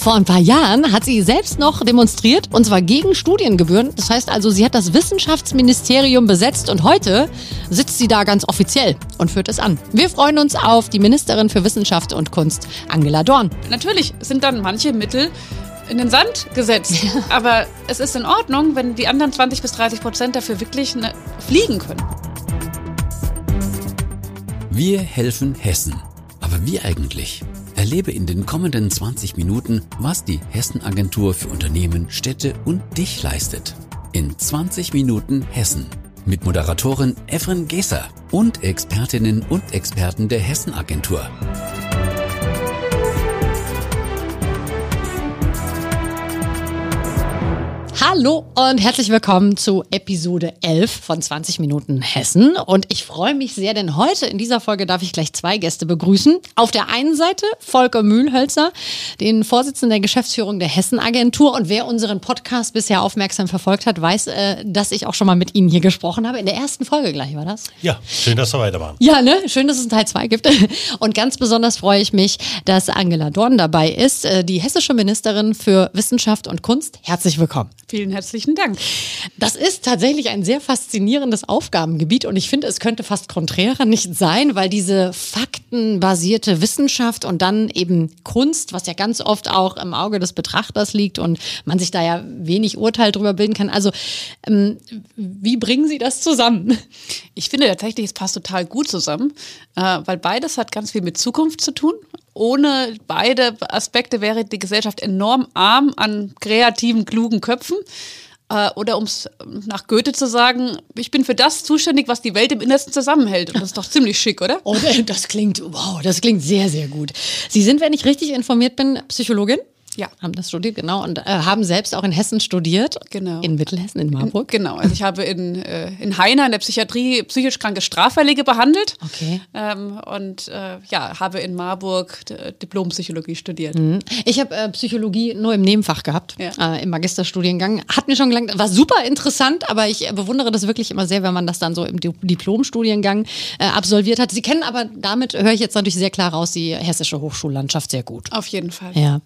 Vor ein paar Jahren hat sie selbst noch demonstriert und zwar gegen Studiengebühren. Das heißt also, sie hat das Wissenschaftsministerium besetzt und heute sitzt sie da ganz offiziell und führt es an. Wir freuen uns auf die Ministerin für Wissenschaft und Kunst, Angela Dorn. Natürlich sind dann manche Mittel in den Sand gesetzt. Aber es ist in Ordnung, wenn die anderen 20 bis 30 Prozent dafür wirklich ne, fliegen können. Wir helfen Hessen. Aber wie eigentlich? Erlebe in den kommenden 20 Minuten, was die Hessen-Agentur für Unternehmen, Städte und dich leistet. In 20 Minuten Hessen. Mit Moderatorin Efren Geser und Expertinnen und Experten der Hessen-Agentur. Hallo und herzlich willkommen zu Episode 11 von 20 Minuten Hessen. Und ich freue mich sehr, denn heute in dieser Folge darf ich gleich zwei Gäste begrüßen. Auf der einen Seite Volker Mühlhölzer, den Vorsitzenden der Geschäftsführung der Hessen-Agentur. Und wer unseren Podcast bisher aufmerksam verfolgt hat, weiß, äh, dass ich auch schon mal mit Ihnen hier gesprochen habe. In der ersten Folge gleich war das. Ja, schön, dass wir weitermachen. Ja, ne? Schön, dass es einen Teil 2 gibt. Und ganz besonders freue ich mich, dass Angela Dorn dabei ist, äh, die hessische Ministerin für Wissenschaft und Kunst. Herzlich willkommen. Vielen herzlichen Dank. Das ist tatsächlich ein sehr faszinierendes Aufgabengebiet und ich finde, es könnte fast konträrer nicht sein, weil diese faktenbasierte Wissenschaft und dann eben Kunst, was ja ganz oft auch im Auge des Betrachters liegt und man sich da ja wenig Urteil drüber bilden kann. Also, ähm, wie bringen Sie das zusammen? Ich finde tatsächlich, es passt total gut zusammen, äh, weil beides hat ganz viel mit Zukunft zu tun ohne beide Aspekte wäre die Gesellschaft enorm arm an kreativen, klugen Köpfen. Äh, oder um es nach Goethe zu sagen, ich bin für das zuständig, was die Welt im Innersten zusammenhält. Und das ist doch ziemlich schick, oder? Oh, das klingt, wow, das klingt sehr, sehr gut. Sie sind, wenn ich richtig informiert bin, Psychologin? Ja. Haben das studiert, genau. Und äh, haben selbst auch in Hessen studiert. Genau. In Mittelhessen, in Marburg. In, genau. Also ich habe in, äh, in Heiner in der Psychiatrie psychisch kranke Straffällige behandelt. Okay. Ähm, und äh, ja, habe in Marburg Diplompsychologie studiert. Mhm. Ich habe äh, Psychologie nur im Nebenfach gehabt, ja. äh, im Magisterstudiengang. Hat mir schon gelangt, war super interessant, aber ich äh, bewundere das wirklich immer sehr, wenn man das dann so im Diplomstudiengang äh, absolviert hat. Sie kennen aber, damit höre ich jetzt natürlich sehr klar raus, die hessische Hochschullandschaft sehr gut. Auf jeden Fall. Ja.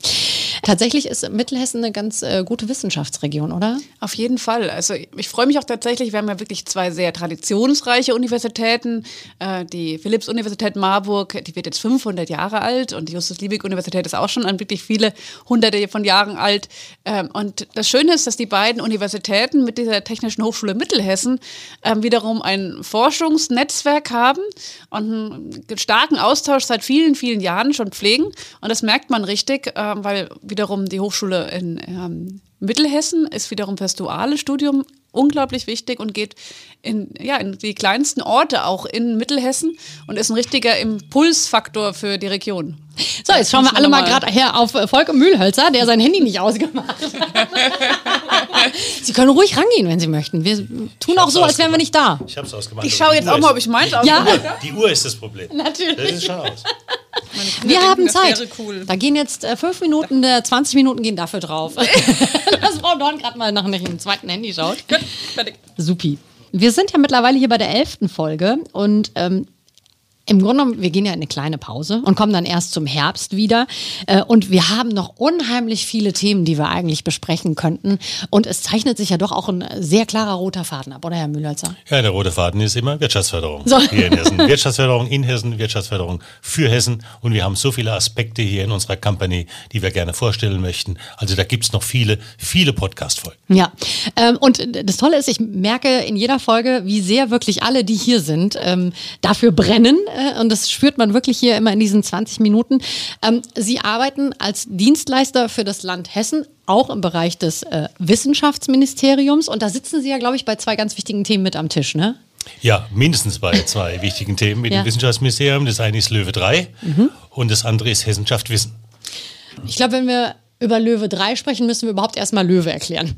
Tatsächlich ist Mittelhessen eine ganz äh, gute Wissenschaftsregion, oder? Auf jeden Fall. Also ich freue mich auch tatsächlich, wir haben ja wirklich zwei sehr traditionsreiche Universitäten. Äh, die Philipps-Universität Marburg, die wird jetzt 500 Jahre alt und die Justus-Liebig-Universität ist auch schon an wirklich viele hunderte von Jahren alt. Ähm, und das Schöne ist, dass die beiden Universitäten mit dieser Technischen Hochschule Mittelhessen ähm, wiederum ein Forschungsnetzwerk haben und einen starken Austausch seit vielen, vielen Jahren schon pflegen. Und das merkt man richtig, äh, weil wiederum die Hochschule in ähm, Mittelhessen ist wiederum fürs duale Studium unglaublich wichtig und geht in, ja, in die kleinsten Orte auch in Mittelhessen und ist ein richtiger Impulsfaktor für die Region. So, jetzt schauen wir alle mal gerade her auf äh, Volker Mühlhölzer, der sein Handy nicht ausgemacht hat. Sie können ruhig rangehen, wenn Sie möchten. Wir tun auch so, als wären wir nicht da. Ich habe es ausgemacht. Ich schaue jetzt auch mal, ob ich meins ausgemacht Ja. habe. Die Uhr ist das Problem. Natürlich. Das ist schon aus. Wir haben Zeit. cool. Da gehen jetzt äh, fünf Minuten, äh, 20 Minuten gehen dafür drauf. Dass Frau Dorn gerade mal nach einem zweiten Handy schaut. Fertig. Supi. Wir sind ja mittlerweile hier bei der elften Folge und ähm, im Grunde genommen, wir gehen ja in eine kleine Pause und kommen dann erst zum Herbst wieder. Äh, Und wir haben noch unheimlich viele Themen, die wir eigentlich besprechen könnten. Und es zeichnet sich ja doch auch ein sehr klarer roter Faden ab, oder Herr Mühlhölzer? Ja, der rote Faden ist immer Wirtschaftsförderung So. hier in Hessen. Wirtschaftsförderung in Hessen, Wirtschaftsförderung für Hessen. Und wir haben so viele Aspekte hier in unserer Company, die wir gerne vorstellen möchten. Also da gibt's noch viele, viele Podcast-Folgen. Ja, ähm, und das Tolle ist, ich merke in jeder Folge, wie sehr wirklich alle, die hier sind, ähm, dafür brennen. Äh, und das spürt man wirklich hier immer in diesen 20 Minuten. Ähm, Sie arbeiten als Dienstleister für das Land Hessen, auch im Bereich des äh, Wissenschaftsministeriums. Und da sitzen Sie ja, glaube ich, bei zwei ganz wichtigen Themen mit am Tisch, ne? Ja, mindestens bei zwei wichtigen Themen mit Ja. dem Wissenschaftsministerium. Das eine ist Löwe 3 und das andere ist Hessenschaft Wissen. Ich glaube, wenn wir über Löwe 3 sprechen, müssen wir überhaupt erstmal Löwe erklären.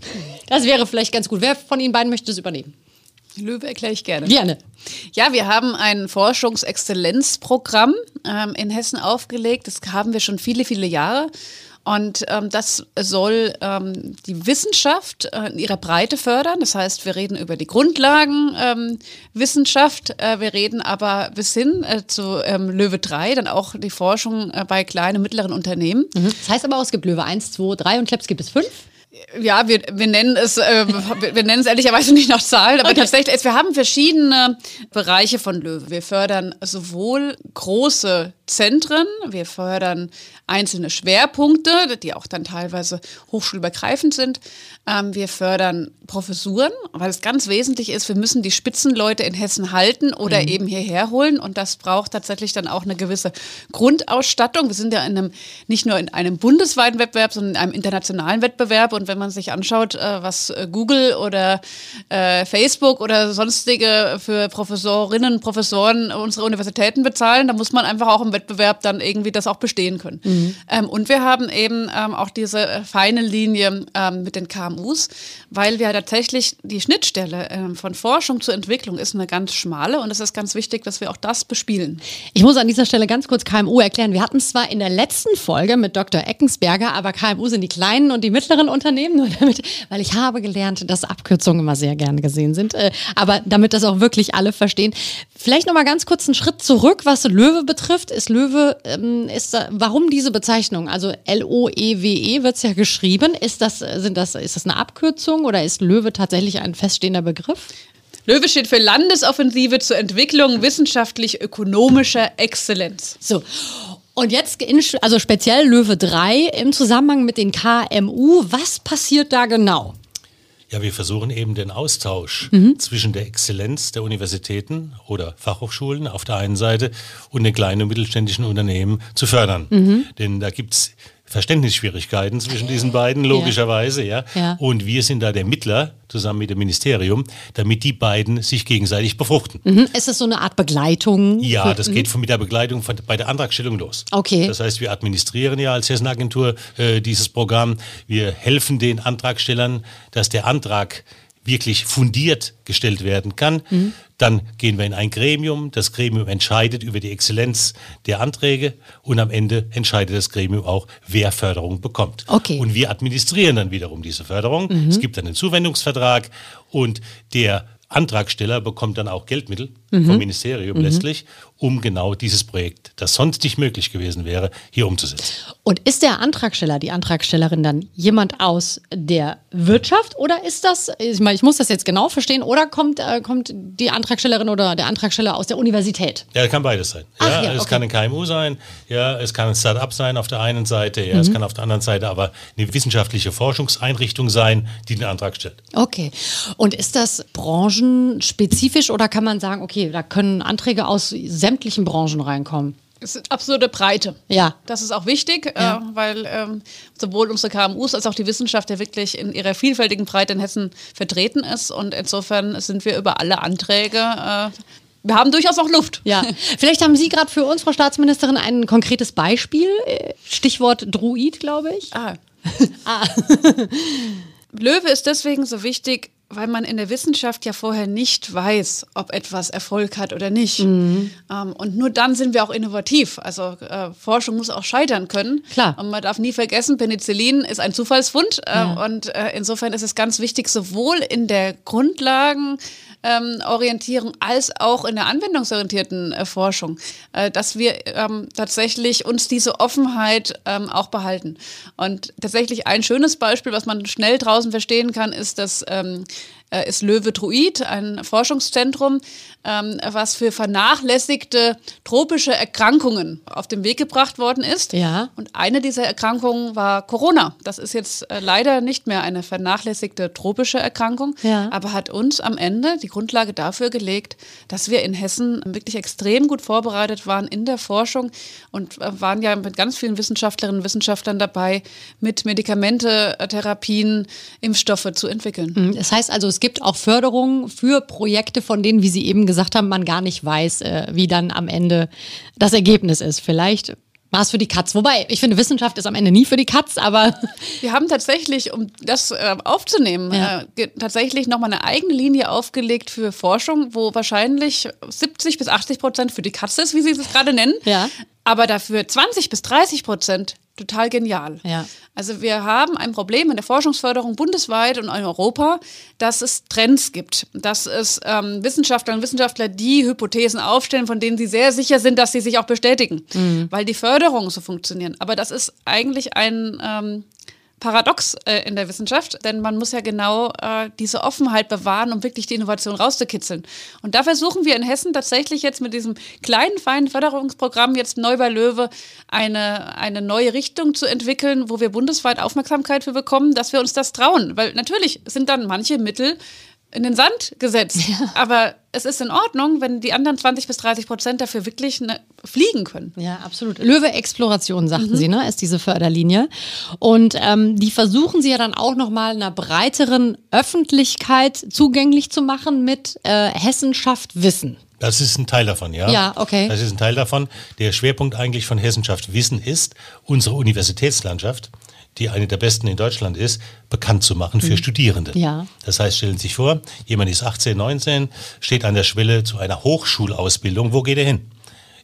Das wäre vielleicht ganz gut. Wer von Ihnen beiden möchte das übernehmen? Löwe erkläre ich gerne. Gerne. Ja, wir haben ein Forschungsexzellenzprogramm ähm, in Hessen aufgelegt. Das haben wir schon viele, viele Jahre. Und ähm, das soll ähm, die Wissenschaft äh, in ihrer Breite fördern. Das heißt, wir reden über die Grundlagenwissenschaft, ähm, äh, wir reden aber bis hin äh, zu ähm, Löwe 3, dann auch die Forschung äh, bei kleinen und mittleren Unternehmen. Mhm. Das heißt aber auch, es gibt Löwe 1, 2, 3 und Klebs gibt es 5? Ja, wir, wir nennen es, äh, wir nennen es ehrlicherweise nicht nach Zahlen, aber okay. tatsächlich, wir haben verschiedene Bereiche von Löwe. Wir fördern sowohl große Zentren, wir fördern einzelne Schwerpunkte, die auch dann teilweise hochschulübergreifend sind. Ähm, wir fördern Professuren, weil es ganz wesentlich ist, wir müssen die Spitzenleute in Hessen halten oder mhm. eben hierher holen und das braucht tatsächlich dann auch eine gewisse Grundausstattung. Wir sind ja in einem, nicht nur in einem bundesweiten Wettbewerb, sondern in einem internationalen Wettbewerb und wenn man sich anschaut, äh, was äh, Google oder äh, Facebook oder sonstige für Professorinnen und Professoren unserer Universitäten bezahlen, dann muss man einfach auch im Wettbewerb dann irgendwie das auch bestehen können. Mhm. Ähm, und wir haben eben ähm, auch diese äh, feine Linie ähm, mit den KMUs, weil wir tatsächlich die Schnittstelle ähm, von Forschung zur Entwicklung ist eine ganz schmale und es ist ganz wichtig, dass wir auch das bespielen. Ich muss an dieser Stelle ganz kurz KMU erklären. Wir hatten es zwar in der letzten Folge mit Dr. Eckensberger, aber KMU sind die kleinen und die mittleren Unternehmen, nur damit, weil ich habe gelernt, dass Abkürzungen immer sehr gerne gesehen sind. Äh, aber damit das auch wirklich alle verstehen. Vielleicht noch mal ganz kurz einen Schritt zurück, was Löwe betrifft. Ist Löwe, ähm, ist da, warum diese Bezeichnung? Also L-O-E-W-E wird es ja geschrieben. Ist das, sind das, ist das eine Abkürzung oder ist Löwe tatsächlich ein feststehender Begriff? Löwe steht für Landesoffensive zur Entwicklung wissenschaftlich-ökonomischer Exzellenz. So. Und jetzt, in, also speziell Löwe 3 im Zusammenhang mit den KMU, was passiert da genau? Ja, wir versuchen eben den Austausch mhm. zwischen der Exzellenz der Universitäten oder Fachhochschulen auf der einen Seite und den kleinen und mittelständischen Unternehmen zu fördern. Mhm. Denn da gibt es Verständnisschwierigkeiten zwischen diesen beiden, logischerweise, ja. ja. Und wir sind da der Mittler zusammen mit dem Ministerium, damit die beiden sich gegenseitig befruchten. Mhm. Ist das so eine Art Begleitung? Ja, das geht von, mit der Begleitung von, bei der Antragstellung los. Okay. Das heißt, wir administrieren ja als Hessenagentur äh, dieses Programm. Wir helfen den Antragstellern, dass der Antrag wirklich fundiert gestellt werden kann. Mhm. Dann gehen wir in ein Gremium. Das Gremium entscheidet über die Exzellenz der Anträge und am Ende entscheidet das Gremium auch, wer Förderung bekommt. Okay. Und wir administrieren dann wiederum diese Förderung. Mhm. Es gibt dann einen Zuwendungsvertrag und der Antragsteller bekommt dann auch Geldmittel mhm. vom Ministerium mhm. letztlich, um genau dieses Projekt, das sonst nicht möglich gewesen wäre, hier umzusetzen. Und ist der Antragsteller, die Antragstellerin dann jemand aus der Wirtschaft oder ist das, ich meine, ich muss das jetzt genau verstehen, oder kommt, äh, kommt die Antragstellerin oder der Antragsteller aus der Universität? Ja, kann beides sein. Ach, ja, ja, es kann ein KMU sein, ja, es kann ein Start-up sein auf der einen Seite, ja, mhm. es kann auf der anderen Seite aber eine wissenschaftliche Forschungseinrichtung sein, die den Antrag stellt. Okay. Und ist das branchenspezifisch oder kann man sagen, okay, da können Anträge aus sämtlichen Branchen reinkommen. Es ist absolute Breite. Ja. Das ist auch wichtig, ja. äh, weil ähm, sowohl unsere KMUs als auch die Wissenschaft ja wirklich in ihrer vielfältigen Breite in Hessen vertreten ist. Und insofern sind wir über alle Anträge. Äh, wir haben durchaus auch Luft. Ja. Vielleicht haben Sie gerade für uns, Frau Staatsministerin, ein konkretes Beispiel. Äh, Stichwort Druid, glaube ich. Ah. ah. Löwe ist deswegen so wichtig, weil man in der Wissenschaft ja vorher nicht weiß, ob etwas Erfolg hat oder nicht. Mhm. Ähm, und nur dann sind wir auch innovativ. Also äh, Forschung muss auch scheitern können. Klar. Und man darf nie vergessen, Penicillin ist ein Zufallsfund. Äh, ja. Und äh, insofern ist es ganz wichtig, sowohl in der Grundlagen ähm, Orientierung als auch in der anwendungsorientierten äh, Forschung, äh, dass wir ähm, tatsächlich uns diese Offenheit ähm, auch behalten. Und tatsächlich ein schönes Beispiel, was man schnell draußen verstehen kann, ist, dass ähm, äh, ist Löwe Druid, ein Forschungszentrum, ähm, was für vernachlässigte tropische Erkrankungen auf den Weg gebracht worden ist. Ja. Und eine dieser Erkrankungen war Corona. Das ist jetzt äh, leider nicht mehr eine vernachlässigte tropische Erkrankung, ja. aber hat uns am Ende die Grundlage dafür gelegt, dass wir in Hessen wirklich extrem gut vorbereitet waren in der Forschung und äh, waren ja mit ganz vielen Wissenschaftlerinnen und Wissenschaftlern dabei, mit Medikamente, Therapien, Impfstoffe zu entwickeln. Mhm. Das heißt also, es gibt auch Förderungen für Projekte, von denen, wie Sie eben gesagt haben, man gar nicht weiß, äh, wie dann am Ende das Ergebnis ist. Vielleicht war es für die Katz. Wobei, ich finde, Wissenschaft ist am Ende nie für die Katz, aber. Wir haben tatsächlich, um das äh, aufzunehmen, ja. äh, tatsächlich nochmal eine eigene Linie aufgelegt für Forschung, wo wahrscheinlich 70 bis 80 Prozent für die Katze ist, wie Sie es gerade nennen. Ja. Aber dafür 20 bis 30 Prozent total genial. Ja. Also wir haben ein Problem in der Forschungsförderung bundesweit und in Europa, dass es Trends gibt, dass es ähm, Wissenschaftlerinnen und Wissenschaftler, die Hypothesen aufstellen, von denen sie sehr sicher sind, dass sie sich auch bestätigen, weil die Förderungen so funktionieren. Aber das ist eigentlich ein ähm, paradox äh, in der Wissenschaft, denn man muss ja genau äh, diese Offenheit bewahren, um wirklich die Innovation rauszukitzeln. Und da versuchen wir in Hessen tatsächlich jetzt mit diesem kleinen, feinen Förderungsprogramm jetzt neu bei Löwe eine, eine neue Richtung zu entwickeln, wo wir bundesweit Aufmerksamkeit für bekommen, dass wir uns das trauen. Weil natürlich sind dann manche Mittel in den Sand gesetzt. Aber es ist in Ordnung, wenn die anderen 20 bis 30 Prozent dafür wirklich ne, fliegen können. Ja, absolut. Löwe Exploration, sagten Sie, ne, ist diese Förderlinie. Und ähm, die versuchen Sie ja dann auch nochmal einer breiteren Öffentlichkeit zugänglich zu machen mit äh, Hessenschaft Wissen. Das ist ein Teil davon, ja. Ja, okay. Das ist ein Teil davon. Der Schwerpunkt eigentlich von Hessenschaft Wissen ist, unsere Universitätslandschaft, die eine der besten in Deutschland ist, bekannt zu machen für Studierende. Mhm. Ja. Das heißt, stellen Sie sich vor, jemand ist 18, 19, steht an der Schwelle zu einer Hochschulausbildung. Wo geht er hin?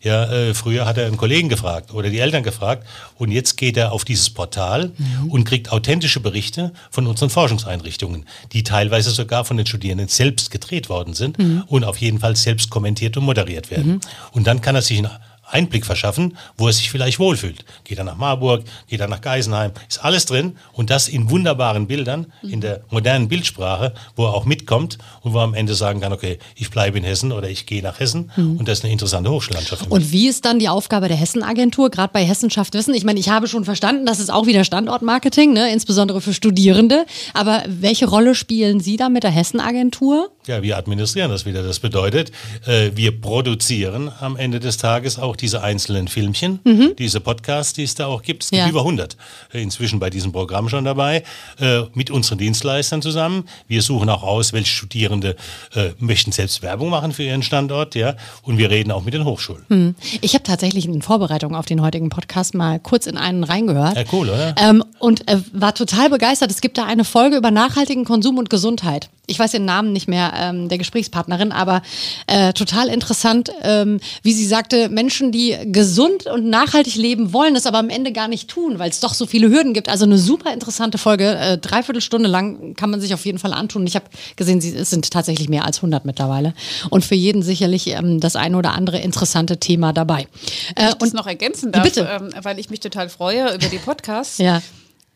Ja, äh, früher hat er einen Kollegen gefragt oder die Eltern gefragt und jetzt geht er auf dieses Portal und kriegt authentische Berichte von unseren Forschungseinrichtungen, die teilweise sogar von den Studierenden selbst gedreht worden sind und auf jeden Fall selbst kommentiert und moderiert werden. Und dann kann er sich einen Einblick verschaffen, wo er sich vielleicht wohlfühlt. Geht er nach Marburg, geht er nach Geisenheim, ist alles drin und das in wunderbaren Bildern, in der modernen Bildsprache, wo er auch mitkommt und wo er am Ende sagen kann, okay, ich bleibe in Hessen oder ich gehe nach Hessen und das ist eine interessante Hochschullandschaft. Und wie ist dann die Aufgabe der Hessenagentur, gerade bei Hessenschaft Wissen? Ich meine, ich habe schon verstanden, das ist auch wieder Standortmarketing, ne? insbesondere für Studierende. Aber welche Rolle spielen Sie da mit der Hessenagentur? Ja, wir administrieren das wieder. Das bedeutet, äh, wir produzieren am Ende des Tages auch diese einzelnen Filmchen, diese Podcasts, die es da auch gibt. Es gibt Ja. über 100 äh, inzwischen bei diesem Programm schon dabei, äh, mit unseren Dienstleistern zusammen. Wir suchen auch aus, welche Studierende äh, möchten selbst Werbung machen für ihren Standort, ja. Und wir reden auch mit den Hochschulen. Ich habe tatsächlich in Vorbereitung auf den heutigen Podcast mal kurz in einen reingehört. Ja, cool, oder? Ähm, und äh, war total begeistert. Es gibt da eine Folge über nachhaltigen Konsum und Gesundheit. Ich weiß den Namen nicht mehr ähm, der Gesprächspartnerin, aber äh, total interessant, ähm, wie sie sagte, Menschen, die gesund und nachhaltig leben wollen, es aber am Ende gar nicht tun, weil es doch so viele Hürden gibt. Also eine super interessante Folge, äh, dreiviertel Stunde lang kann man sich auf jeden Fall antun. Ich habe gesehen, sie, es sind tatsächlich mehr als 100 mittlerweile und für jeden sicherlich ähm, das eine oder andere interessante Thema dabei. Äh, und und noch ergänzen darf, Bitte. Ähm, weil ich mich total freue über die Podcasts. ja.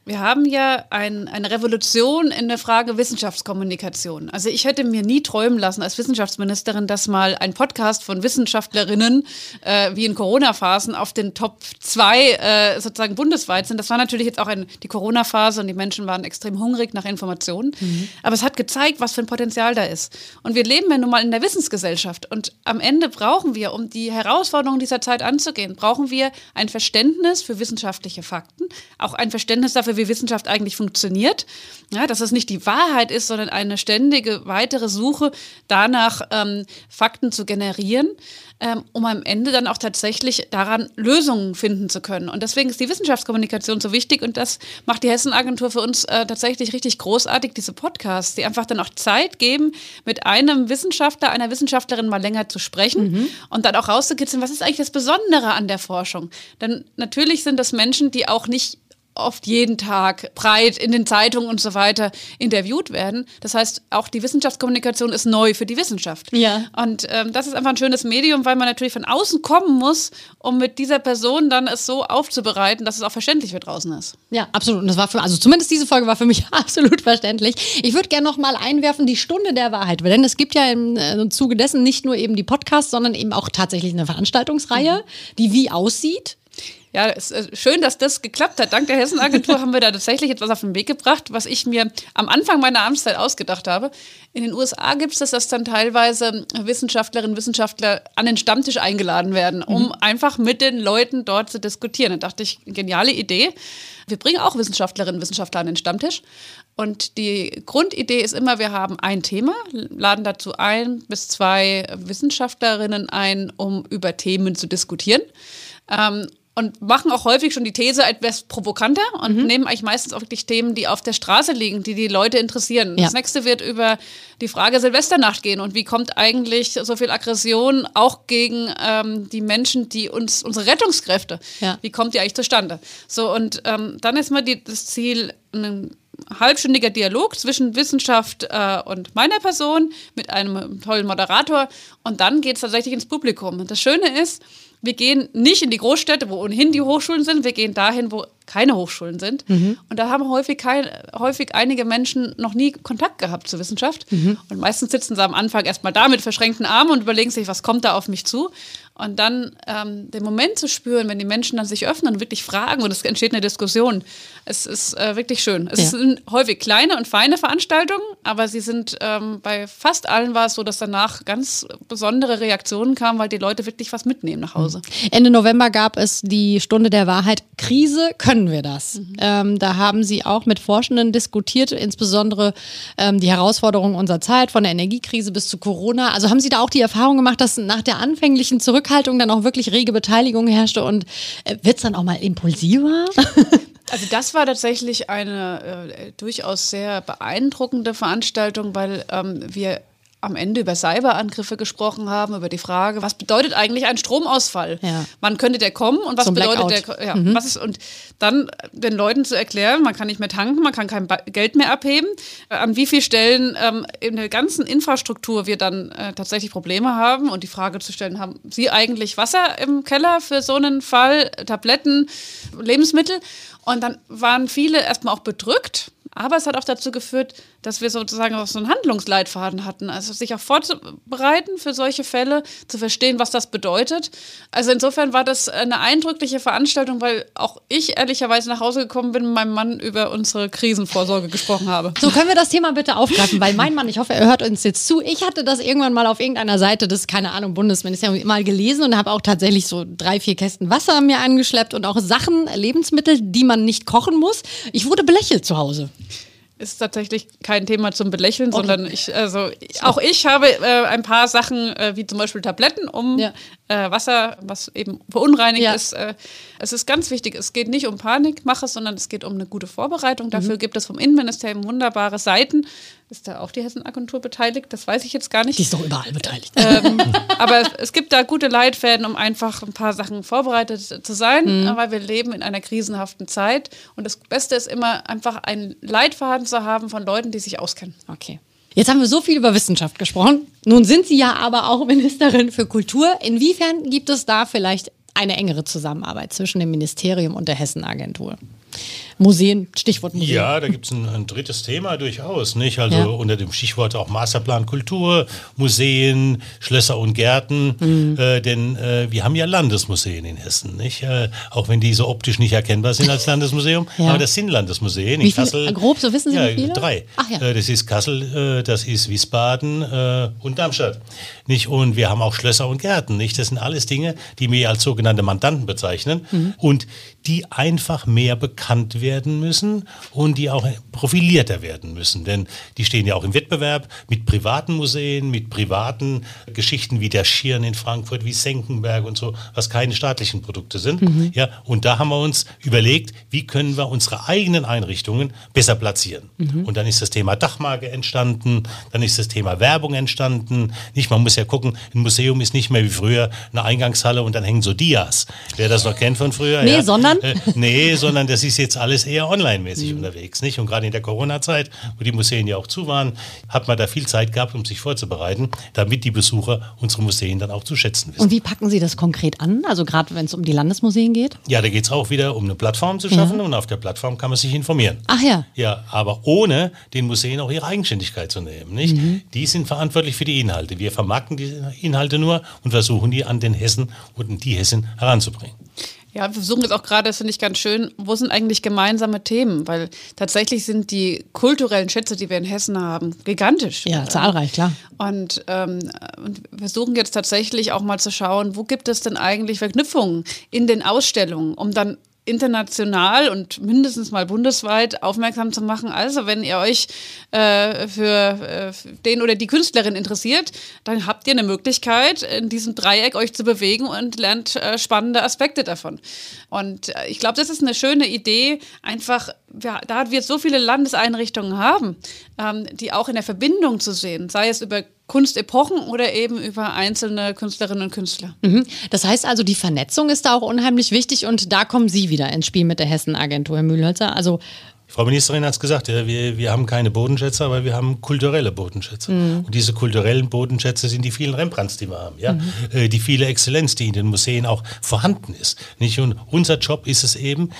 Wir haben ja ein, eine Revolution in der Frage Wissenschaftskommunikation. Also ich hätte mir nie träumen lassen als Wissenschaftsministerin, dass mal ein Podcast von Wissenschaftlerinnen äh, wie in Corona-Phasen auf den Top 2 äh, sozusagen bundesweit sind. Das war natürlich jetzt auch ein, die Corona-Phase und die Menschen waren extrem hungrig nach Informationen. Aber es hat gezeigt, was für ein Potenzial da ist. Und wir leben ja nun mal in der Wissensgesellschaft. Und am Ende brauchen wir, um die Herausforderungen dieser Zeit anzugehen, brauchen wir ein Verständnis für wissenschaftliche Fakten, auch ein Verständnis dafür, wie Wissenschaft eigentlich funktioniert. Ja, dass es nicht die Wahrheit ist, sondern eine ständige weitere Suche danach, ähm, Fakten zu generieren, ähm, um am Ende dann auch tatsächlich daran Lösungen finden zu können. Und deswegen ist die Wissenschaftskommunikation so wichtig und das macht die Hessenagentur für uns äh, tatsächlich richtig großartig, diese Podcasts, die einfach dann auch Zeit geben, mit einem Wissenschaftler, einer Wissenschaftlerin mal länger zu sprechen und dann auch rauszukitzeln, was ist eigentlich das Besondere an der Forschung. Denn natürlich sind das Menschen, die auch nicht oft jeden Tag breit in den Zeitungen und so weiter interviewt werden. Das heißt, auch die Wissenschaftskommunikation ist neu für die Wissenschaft. Ja. Und ähm, das ist einfach ein schönes Medium, weil man natürlich von außen kommen muss, um mit dieser Person dann es so aufzubereiten, dass es auch verständlich für draußen ist. Ja, absolut. Und das war für, also zumindest diese Folge war für mich absolut verständlich. Ich würde gerne noch mal einwerfen, die Stunde der Wahrheit. Denn es gibt ja im äh, Zuge dessen nicht nur eben die Podcasts, sondern eben auch tatsächlich eine Veranstaltungsreihe, die wie aussieht. Ja, es ist schön, dass das geklappt hat. Dank der Hessenagentur haben wir da tatsächlich etwas auf den Weg gebracht, was ich mir am Anfang meiner Amtszeit ausgedacht habe. In den USA gibt es das, dass dann teilweise Wissenschaftlerinnen und Wissenschaftler an den Stammtisch eingeladen werden, um einfach mit den Leuten dort zu diskutieren. Da dachte ich, geniale Idee. Wir bringen auch Wissenschaftlerinnen und Wissenschaftler an den Stammtisch. Und die Grundidee ist immer, wir haben ein Thema, laden dazu ein bis zwei Wissenschaftlerinnen ein, um über Themen zu diskutieren. Ähm, und machen auch häufig schon die These etwas provokanter und Mhm. nehmen eigentlich meistens auch wirklich Themen, die auf der Straße liegen, die die Leute interessieren. Ja. Das nächste wird über die Frage Silvesternacht gehen und wie kommt eigentlich so viel Aggression auch gegen ähm, die Menschen, die uns, unsere Rettungskräfte, Ja. wie kommt die eigentlich zustande? So, und ähm, dann ist mal die, das Ziel, ein halbstündiger Dialog zwischen Wissenschaft äh, und meiner Person mit einem tollen Moderator und dann geht es tatsächlich ins Publikum. Und das Schöne ist, wir gehen nicht in die Großstädte, wo ohnehin die Hochschulen sind, wir gehen dahin, wo keine Hochschulen sind. Und da haben häufig, kein, häufig einige Menschen noch nie Kontakt gehabt zur Wissenschaft. Und meistens sitzen sie am Anfang erstmal da mit verschränkten Armen und überlegen sich, was kommt da auf mich zu. Und dann ähm, den Moment zu spüren, wenn die Menschen dann sich öffnen und wirklich fragen und es entsteht eine Diskussion. Es ist äh, wirklich schön. Es Ja. sind häufig kleine und feine Veranstaltungen, aber sie sind ähm, bei fast allen war es so, dass danach ganz besondere Reaktionen kamen, weil die Leute wirklich was mitnehmen nach Hause. Ende November gab es die Stunde der Wahrheit. Krise, können wir das? Ähm, da haben Sie auch mit Forschenden diskutiert, insbesondere ähm, die Herausforderungen unserer Zeit, von der Energiekrise bis zu Corona. Also haben Sie da auch die Erfahrung gemacht, dass nach der anfänglichen Zurückhaltung dann auch wirklich rege Beteiligung herrschte und äh, wird es dann auch mal impulsiver? Also das war tatsächlich eine äh, durchaus sehr beeindruckende Veranstaltung, weil ähm, wir am Ende über Cyberangriffe gesprochen haben, über die Frage, was bedeutet eigentlich ein Stromausfall? Ja. Wann könnte der kommen und was ein bedeutet Blackout. der? Ja, was ist und dann den Leuten zu erklären, man kann nicht mehr tanken, man kann kein Geld mehr abheben, äh, an wie vielen Stellen ähm, in der ganzen Infrastruktur wir dann äh, tatsächlich Probleme haben und die Frage zu stellen, haben Sie eigentlich Wasser im Keller für so einen Fall, Tabletten, Lebensmittel? Und dann waren viele erstmal auch bedrückt, aber es hat auch dazu geführt, dass wir sozusagen auch so einen Handlungsleitfaden hatten, also sich auch vorzubereiten für solche Fälle, zu verstehen, was das bedeutet. Also insofern war das eine eindrückliche Veranstaltung, weil auch ich ehrlicherweise nach Hause gekommen bin, mit meinem Mann über unsere Krisenvorsorge gesprochen habe. So können wir das Thema bitte aufgreifen, weil mein Mann, ich hoffe, er hört uns jetzt zu. Ich hatte das irgendwann mal auf irgendeiner Seite des, keine Ahnung, Bundesministeriums mal gelesen und habe auch tatsächlich so drei, vier Kästen Wasser mir angeschleppt und auch Sachen, Lebensmittel, die man nicht kochen muss. Ich wurde belächelt zu Hause. Ist tatsächlich kein Thema zum Belächeln, sondern ich, also auch ich habe äh, ein paar Sachen, äh, wie zum Beispiel Tabletten, um Ja. Äh, Wasser, was eben verunreinigt Ja. ist. Äh, es ist ganz wichtig, es geht nicht um Panikmache, sondern es geht um eine gute Vorbereitung. Dafür Mhm. gibt es vom Innenministerium wunderbare Seiten. Ist da auch die Hessenagentur beteiligt? Das weiß ich jetzt gar nicht. Die ist doch überall beteiligt. ähm, aber es, gibt da gute Leitfäden, um einfach ein paar Sachen vorbereitet zu sein, Mhm. weil wir leben in einer krisenhaften Zeit. Und das Beste ist immer, einfach einen Leitfaden zu haben von Leuten, die sich auskennen. Okay. Jetzt haben wir so viel über Wissenschaft gesprochen. Nun sind Sie ja aber auch Ministerin für Kultur. Inwiefern gibt es da vielleicht eine engere Zusammenarbeit zwischen dem Ministerium und der Hessenagentur? Museen, Stichwort Museen. Ja, da gibt es ein, ein drittes Thema durchaus, nicht? Also Ja. unter dem Stichwort auch Masterplan Kultur, Museen, Schlösser und Gärten, Mhm. äh, denn äh, wir haben ja Landesmuseen in Hessen, nicht? Äh, auch wenn die so optisch nicht erkennbar sind als Landesmuseum, Ja. aber das sind Landesmuseen Wie in viele- Kassel. grob, so wissen Sie, ja, wie viele? Drei. Ach ja. Äh, das ist Kassel, äh, das ist Wiesbaden äh, und Darmstadt, nicht? Und wir haben auch Schlösser und Gärten, nicht? Das sind alles Dinge, die wir als sogenannte Mandanten bezeichnen Mhm. und die einfach mehr bekannt werden müssen und die auch profilierter werden müssen. Denn die stehen ja auch im Wettbewerb mit privaten Museen, mit privaten Geschichten wie der Schirn in Frankfurt, wie Senckenberg und so, was keine staatlichen Produkte sind. Mhm. Ja, und da haben wir uns überlegt, wie können wir unsere eigenen Einrichtungen besser platzieren. Mhm. Und dann ist das Thema Dachmarke entstanden, dann ist das Thema Werbung entstanden. Nicht, man muss ja gucken, ein Museum ist nicht mehr wie früher eine Eingangshalle und dann hängen so Dias. Wer das noch kennt von früher. Nee, sondern? Äh, nee, sondern das ist jetzt alles eher online-mäßig unterwegs, nicht? Und gerade in der Corona-Zeit, wo die Museen ja auch zu waren, hat man da viel Zeit gehabt, um sich vorzubereiten, damit die Besucher unsere Museen dann auch zu schätzen wissen. Und wie packen Sie das konkret an? Also gerade wenn es um die Landesmuseen geht? Ja, da geht es auch wieder um eine Plattform zu schaffen und auf der Plattform kann man sich informieren. Ach ja. Ja, aber ohne den Museen auch ihre Eigenständigkeit zu nehmen. Nicht? Die sind verantwortlich für die Inhalte. Wir vermarkten die Inhalte nur und versuchen die an den Hessen und die Hessen heranzubringen. Ja, wir versuchen jetzt auch gerade, das finde ich ganz schön, wo sind eigentlich gemeinsame Themen? Weil tatsächlich sind die kulturellen Schätze, die wir in Hessen haben, gigantisch. Ja, zahlreich, klar. Und, ähm, und wir versuchen jetzt tatsächlich auch mal zu schauen, wo gibt es denn eigentlich Verknüpfungen in den Ausstellungen, um dann international und mindestens mal bundesweit aufmerksam zu machen. Also wenn ihr euch äh, für äh, den oder die Künstlerin interessiert, dann habt ihr eine Möglichkeit, in diesem Dreieck euch zu bewegen und lernt äh, spannende Aspekte davon. Und äh, ich glaube, das ist eine schöne Idee, einfach, ja, da wir so viele Landeseinrichtungen haben, ähm, die auch in der Verbindung zu sehen, sei es über Kunstepochen oder eben über einzelne Künstlerinnen und Künstler. Mhm. Das heißt also, die Vernetzung ist da auch unheimlich wichtig und da kommen Sie wieder ins Spiel mit der Hessen-Agentur, Herr Mühlhölzer. Also Frau Ministerin hat es gesagt, ja, wir, wir haben keine Bodenschätze, aber wir haben kulturelle Bodenschätze. Mhm. Und diese kulturellen Bodenschätze sind die vielen Rembrandts, die wir haben, ja? Mhm. Äh, die viele Exzellenz, die in den Museen auch vorhanden ist. Nicht? Und unser Job ist es eben,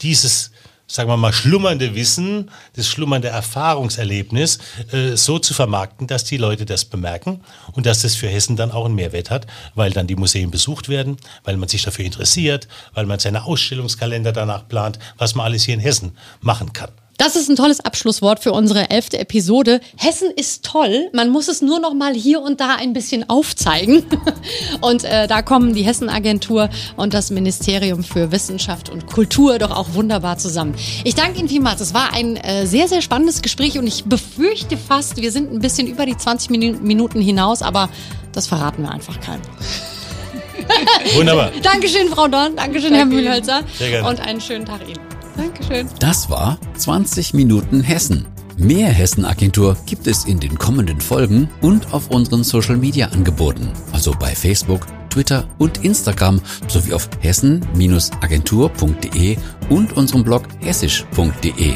dieses sagen wir mal, schlummernde Wissen, das schlummernde Erfahrungserlebnis äh, so zu vermarkten, dass die Leute das bemerken und dass das für Hessen dann auch einen Mehrwert hat, weil dann die Museen besucht werden, weil man sich dafür interessiert, weil man seine Ausstellungskalender danach plant, was man alles hier in Hessen machen kann. Das ist ein tolles Abschlusswort für unsere elfte Episode. Hessen ist toll. Man muss es nur noch mal hier und da ein bisschen aufzeigen. Und äh, da kommen die Hessen-Agentur und das Ministerium für Wissenschaft und Kultur doch auch wunderbar zusammen. Ich danke Ihnen vielmals. Es war ein äh, sehr, sehr spannendes Gespräch und ich befürchte fast, wir sind ein bisschen über die 20 Minuten hinaus, aber das verraten wir einfach keinem. Wunderbar. Dankeschön, Frau Dorn. Dankeschön, Danke Herr Mühlhölzer. Sehr gerne. Und einen schönen Tag Ihnen. Dankeschön. Das war 20 Minuten Hessen. Mehr Hessen-Agentur gibt es in den kommenden Folgen und auf unseren Social-Media-Angeboten, also bei Facebook, Twitter und Instagram sowie auf hessen-agentur.de und unserem Blog hessisch.de.